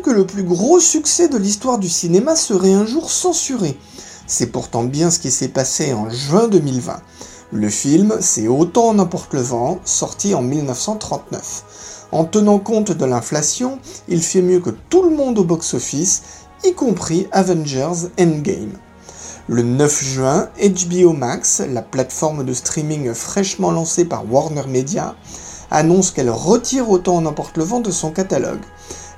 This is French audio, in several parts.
que le plus gros succès de l'histoire du cinéma serait un jour censuré C'est pourtant bien ce qui s'est passé en juin 2020. Le film, c'est Autant n'importe le vent, sorti en 1939. En tenant compte de l'inflation, il fait mieux que tout le monde au box-office, y compris Avengers Endgame. Le 9 juin, HBO Max, la plateforme de streaming fraîchement lancée par Warner Media, annonce qu'elle retire Autant n'importe le vent de son catalogue.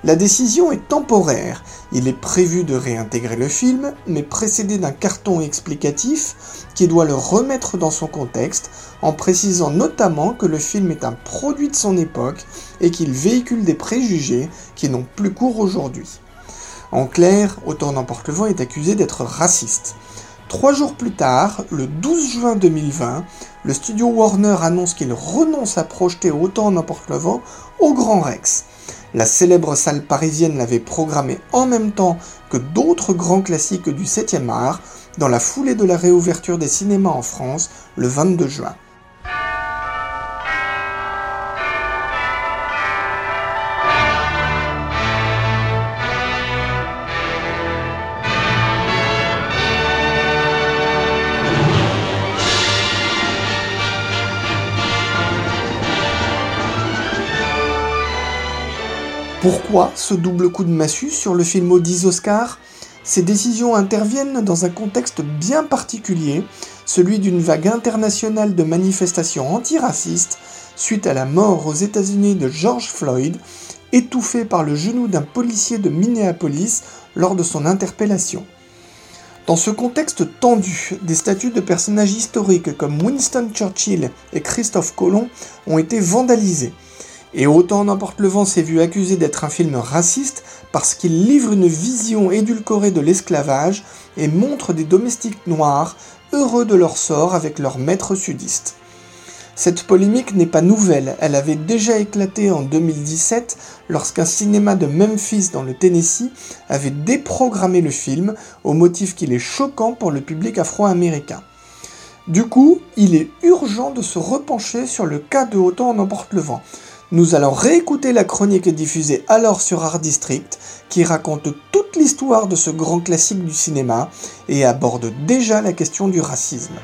La décision est temporaire. Il est prévu de réintégrer le film, mais précédé d'un carton explicatif qui doit le remettre dans son contexte, en précisant notamment que le film est un produit de son époque et qu'il véhicule des préjugés qui n'ont plus cours aujourd'hui. En clair, Autant n'emporte le vent est accusé d'être raciste. Trois jours plus tard, le 12 juin 2020, le studio Warner annonce qu'il renonce à projeter Autant n'emporte le vent au Grand Rex. La célèbre salle parisienne l'avait programmé en même temps que d'autres grands classiques du 7e art dans la foulée de la réouverture des cinémas en France le 22 juin. Pourquoi ce double coup de massue sur le film aux 10 Oscars Ces décisions interviennent dans un contexte bien particulier, celui d'une vague internationale de manifestations antiracistes suite à la mort aux États-Unis de George Floyd, étouffé par le genou d'un policier de Minneapolis lors de son interpellation. Dans ce contexte tendu, des statues de personnages historiques comme Winston Churchill et Christophe Colomb ont été vandalisées. Et autant n'importe le vent s'est vu accusé d'être un film raciste parce qu'il livre une vision édulcorée de l'esclavage et montre des domestiques noirs heureux de leur sort avec leurs maîtres sudistes. Cette polémique n'est pas nouvelle, elle avait déjà éclaté en 2017 lorsqu'un cinéma de Memphis dans le Tennessee avait déprogrammé le film au motif qu'il est choquant pour le public afro-américain. Du coup, il est urgent de se repencher sur le cas de Autant en emporte le vent, nous allons réécouter la chronique diffusée alors sur Art District qui raconte toute l'histoire de ce grand classique du cinéma et aborde déjà la question du racisme.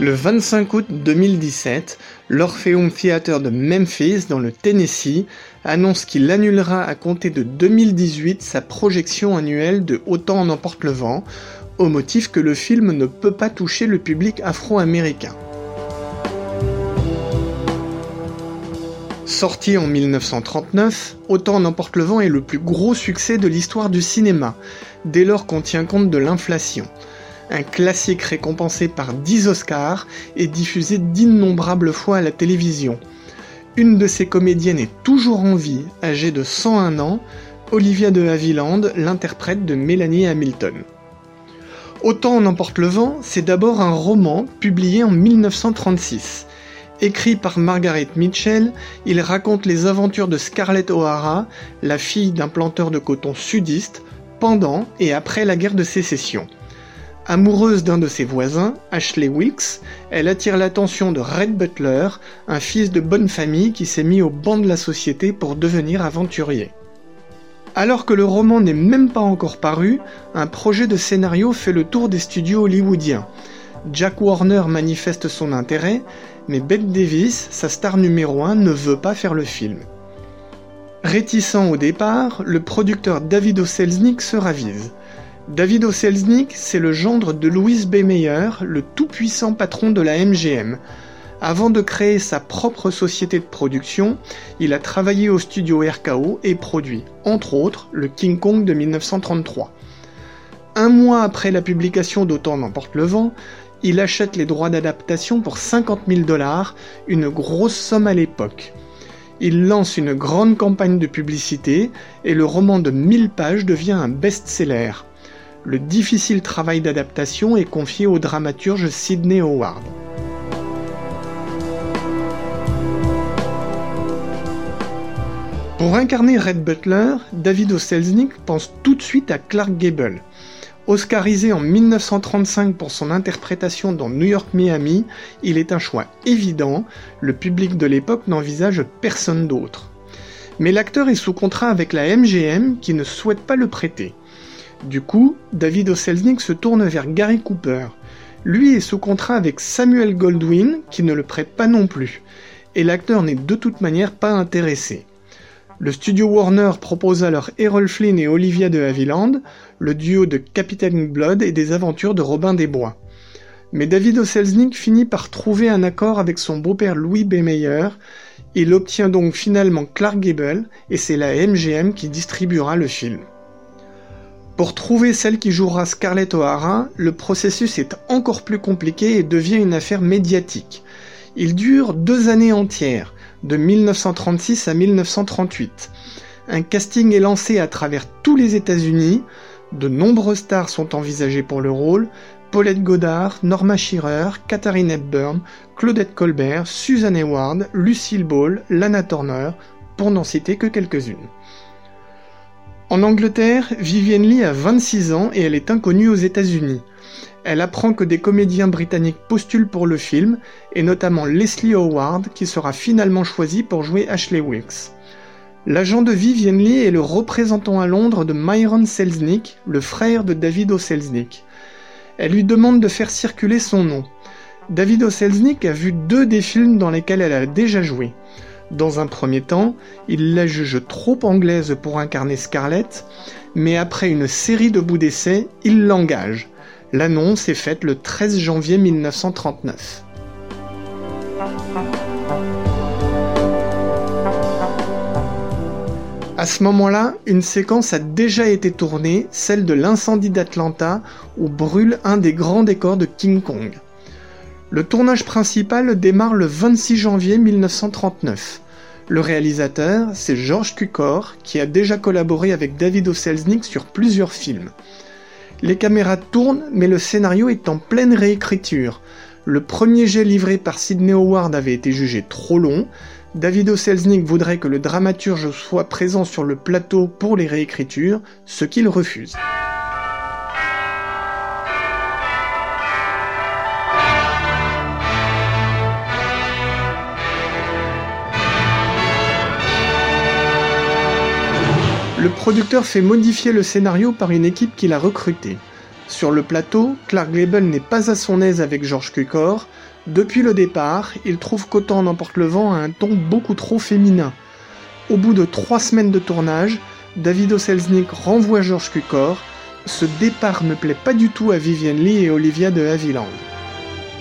Le 25 août 2017, l'Orpheum Theater de Memphis, dans le Tennessee, annonce qu'il annulera à compter de 2018 sa projection annuelle de Autant en emporte le vent, au motif que le film ne peut pas toucher le public afro-américain. Sorti en 1939, Autant en emporte le vent est le plus gros succès de l'histoire du cinéma, dès lors qu'on tient compte de l'inflation un classique récompensé par 10 Oscars et diffusé d'innombrables fois à la télévision. Une de ses comédiennes est toujours en vie, âgée de 101 ans, Olivia de Havilland, l'interprète de Mélanie Hamilton. Autant en emporte le vent, c'est d'abord un roman publié en 1936. Écrit par Margaret Mitchell, il raconte les aventures de Scarlett O'Hara, la fille d'un planteur de coton sudiste, pendant et après la guerre de sécession. Amoureuse d'un de ses voisins, Ashley Wilkes, elle attire l'attention de Red Butler, un fils de bonne famille qui s'est mis au banc de la société pour devenir aventurier. Alors que le roman n'est même pas encore paru, un projet de scénario fait le tour des studios hollywoodiens. Jack Warner manifeste son intérêt, mais Bette Davis, sa star numéro 1, ne veut pas faire le film. Réticent au départ, le producteur David. Selznick se ravise. David Oselznick, c'est le gendre de Louis B. Mayer, le tout-puissant patron de la MGM. Avant de créer sa propre société de production, il a travaillé au studio RKO et produit, entre autres, le King Kong de 1933. Un mois après la publication d'Autant n'emporte le vent, il achète les droits d'adaptation pour 50 000 dollars, une grosse somme à l'époque. Il lance une grande campagne de publicité et le roman de 1000 pages devient un best-seller. Le difficile travail d'adaptation est confié au dramaturge Sidney Howard. Pour incarner Red Butler, David O. pense tout de suite à Clark Gable. Oscarisé en 1935 pour son interprétation dans New York Miami, il est un choix évident, le public de l'époque n'envisage personne d'autre. Mais l'acteur est sous contrat avec la MGM qui ne souhaite pas le prêter. Du coup, David O. se tourne vers Gary Cooper. Lui est sous contrat avec Samuel Goldwyn qui ne le prête pas non plus. Et l'acteur n'est de toute manière pas intéressé. Le studio Warner propose alors Errol Flynn et Olivia de Havilland, le duo de Captain Blood et des aventures de Robin des Bois. Mais David O. finit par trouver un accord avec son beau-père Louis B. Il obtient donc finalement Clark Gable et c'est la MGM qui distribuera le film. Pour trouver celle qui jouera Scarlett O'Hara, le processus est encore plus compliqué et devient une affaire médiatique. Il dure deux années entières de 1936 à 1938. Un casting est lancé à travers tous les États-Unis. De nombreuses stars sont envisagées pour le rôle. Paulette Goddard, Norma Shearer, Katharine Hepburn, Claudette Colbert, Susan Hayward, Lucille Ball, Lana Turner, pour n'en citer que quelques-unes. En Angleterre, Vivienne Lee a 26 ans et elle est inconnue aux États-Unis elle apprend que des comédiens britanniques postulent pour le film, et notamment Leslie Howard, qui sera finalement choisi pour jouer Ashley Wilkes. L'agent de Vivienne Lee est le représentant à Londres de Myron Selznick, le frère de David O. Selznick. Elle lui demande de faire circuler son nom. David O. Selznick a vu deux des films dans lesquels elle a déjà joué. Dans un premier temps, il la juge trop anglaise pour incarner Scarlett, mais après une série de bouts d'essai, il l'engage. L'annonce est faite le 13 janvier 1939. À ce moment-là, une séquence a déjà été tournée, celle de l'incendie d'Atlanta, où brûle un des grands décors de King Kong. Le tournage principal démarre le 26 janvier 1939. Le réalisateur, c'est George Cukor, qui a déjà collaboré avec David O. sur plusieurs films. Les caméras tournent, mais le scénario est en pleine réécriture. Le premier jet livré par Sidney Howard avait été jugé trop long. David O. voudrait que le dramaturge soit présent sur le plateau pour les réécritures, ce qu'il refuse. Producteur fait modifier le scénario par une équipe qu'il a recrutée. Sur le plateau, Clark Gable n'est pas à son aise avec George Cukor. Depuis le départ, il trouve qu'Autant n'emporte le vent a un ton beaucoup trop féminin. Au bout de trois semaines de tournage, David O. renvoie George Cukor. Ce départ ne plaît pas du tout à Vivienne Lee et Olivia de Havilland.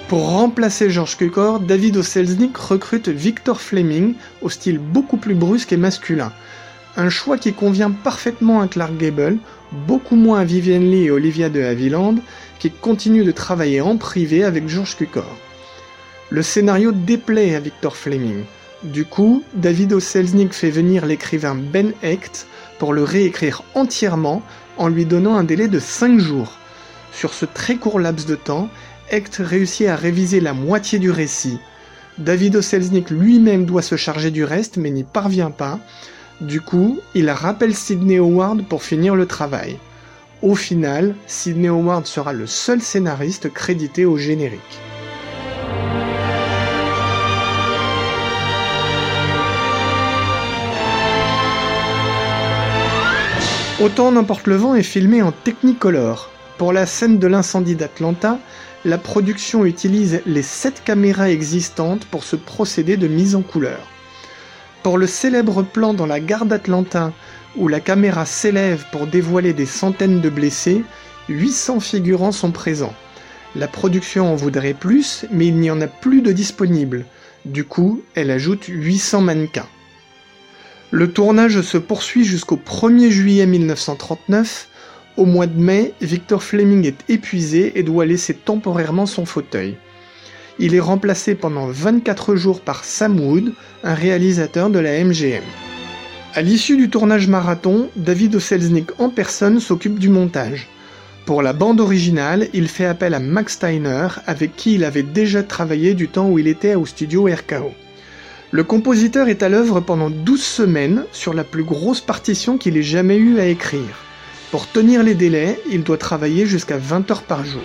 Pour remplacer George Cukor, David O. recrute Victor Fleming au style beaucoup plus brusque et masculin. Un choix qui convient parfaitement à Clark Gable, beaucoup moins à Vivienne Lee et Olivia de Havilland, qui continuent de travailler en privé avec George Cukor. Le scénario déplaît à Victor Fleming. Du coup, David O. fait venir l'écrivain Ben Hecht pour le réécrire entièrement en lui donnant un délai de 5 jours. Sur ce très court laps de temps, Hecht réussit à réviser la moitié du récit. David O. lui-même doit se charger du reste mais n'y parvient pas, du coup, il rappelle Sidney Howard pour finir le travail. Au final, Sidney Howard sera le seul scénariste crédité au générique. Autant n'importe le vent est filmé en Technicolor. Pour la scène de l'incendie d'Atlanta, la production utilise les 7 caméras existantes pour ce procédé de mise en couleur. Pour le célèbre plan dans la gare d'Atlanta où la caméra s'élève pour dévoiler des centaines de blessés, 800 figurants sont présents. La production en voudrait plus, mais il n'y en a plus de disponibles. Du coup, elle ajoute 800 mannequins. Le tournage se poursuit jusqu'au 1er juillet 1939. Au mois de mai, Victor Fleming est épuisé et doit laisser temporairement son fauteuil. Il est remplacé pendant 24 jours par Sam Wood, un réalisateur de la MGM. À l'issue du tournage marathon, David Oselznick en personne s'occupe du montage. Pour la bande originale, il fait appel à Max Steiner, avec qui il avait déjà travaillé du temps où il était au studio RKO. Le compositeur est à l'œuvre pendant 12 semaines sur la plus grosse partition qu'il ait jamais eu à écrire. Pour tenir les délais, il doit travailler jusqu'à 20 heures par jour.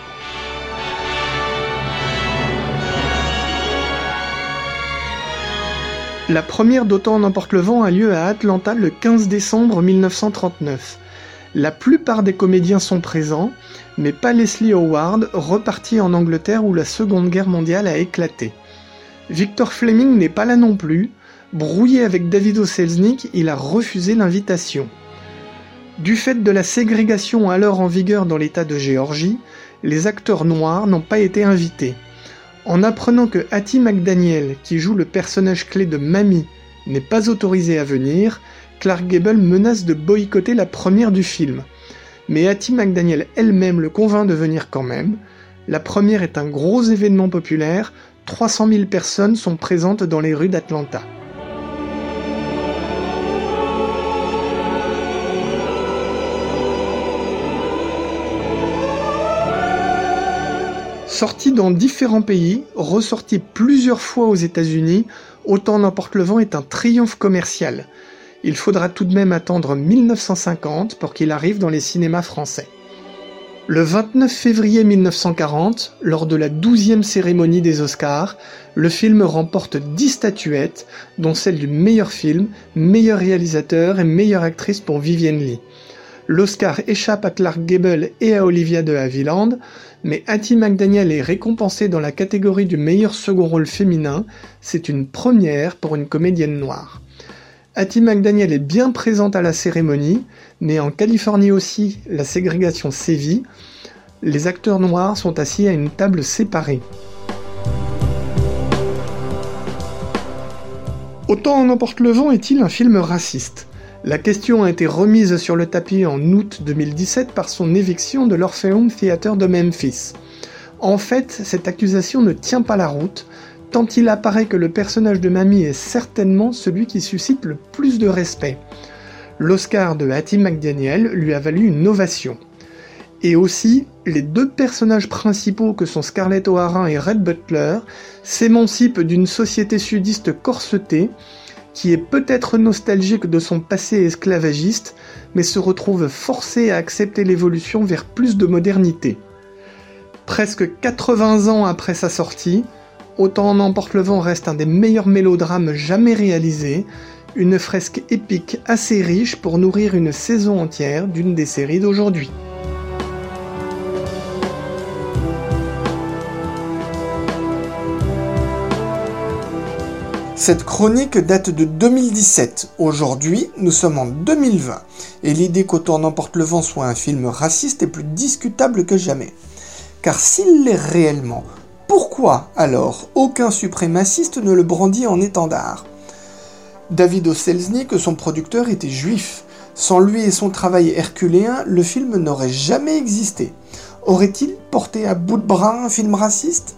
La première d'Autant n'emporte le vent a lieu à Atlanta le 15 décembre 1939. La plupart des comédiens sont présents, mais pas Leslie Howard, reparti en Angleterre où la Seconde Guerre mondiale a éclaté. Victor Fleming n'est pas là non plus. Brouillé avec David Oselznick, il a refusé l'invitation. Du fait de la ségrégation alors en vigueur dans l'État de Géorgie, les acteurs noirs n'ont pas été invités. En apprenant que Hattie McDaniel, qui joue le personnage clé de Mamie, n'est pas autorisée à venir, Clark Gable menace de boycotter la première du film. Mais Hattie McDaniel elle-même le convainc de venir quand même. La première est un gros événement populaire, 300 000 personnes sont présentes dans les rues d'Atlanta. Sorti dans différents pays, ressorti plusieurs fois aux États-Unis, Autant n'emporte le vent est un triomphe commercial. Il faudra tout de même attendre 1950 pour qu'il arrive dans les cinémas français. Le 29 février 1940, lors de la 12e cérémonie des Oscars, le film remporte 10 statuettes, dont celle du meilleur film, meilleur réalisateur et meilleure actrice pour Vivienne Lee. L'Oscar échappe à Clark Gable et à Olivia de Havilland, mais Hattie McDaniel est récompensée dans la catégorie du meilleur second rôle féminin. C'est une première pour une comédienne noire. Hattie McDaniel est bien présente à la cérémonie, mais en Californie aussi, la ségrégation sévit. Les acteurs noirs sont assis à une table séparée. Autant en emporte le vent est-il un film raciste la question a été remise sur le tapis en août 2017 par son éviction de l'Orpheum Theater de Memphis. En fait, cette accusation ne tient pas la route, tant il apparaît que le personnage de Mamie est certainement celui qui suscite le plus de respect. L'Oscar de Hattie McDaniel lui a valu une ovation. Et aussi, les deux personnages principaux que sont Scarlett O'Hara et Red Butler s'émancipent d'une société sudiste corsetée qui est peut-être nostalgique de son passé esclavagiste, mais se retrouve forcé à accepter l'évolution vers plus de modernité. Presque 80 ans après sa sortie, Autant en emporte le vent reste un des meilleurs mélodrames jamais réalisés, une fresque épique assez riche pour nourrir une saison entière d'une des séries d'aujourd'hui. Cette chronique date de 2017. Aujourd'hui, nous sommes en 2020. Et l'idée qu'Autant n'emporte le vent soit un film raciste est plus discutable que jamais. Car s'il l'est réellement, pourquoi alors aucun suprémaciste ne le brandit en étendard? David Oselznick, son producteur, était juif. Sans lui et son travail herculéen, le film n'aurait jamais existé. Aurait-il porté à bout de bras un film raciste?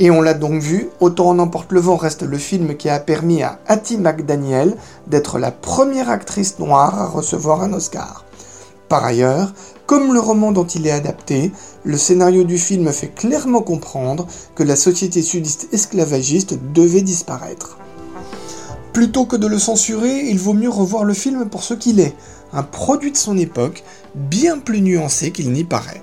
Et on l'a donc vu, Autant en emporte le vent reste le film qui a permis à Hattie McDaniel d'être la première actrice noire à recevoir un Oscar. Par ailleurs, comme le roman dont il est adapté, le scénario du film fait clairement comprendre que la société sudiste esclavagiste devait disparaître. Plutôt que de le censurer, il vaut mieux revoir le film pour ce qu'il est, un produit de son époque, bien plus nuancé qu'il n'y paraît.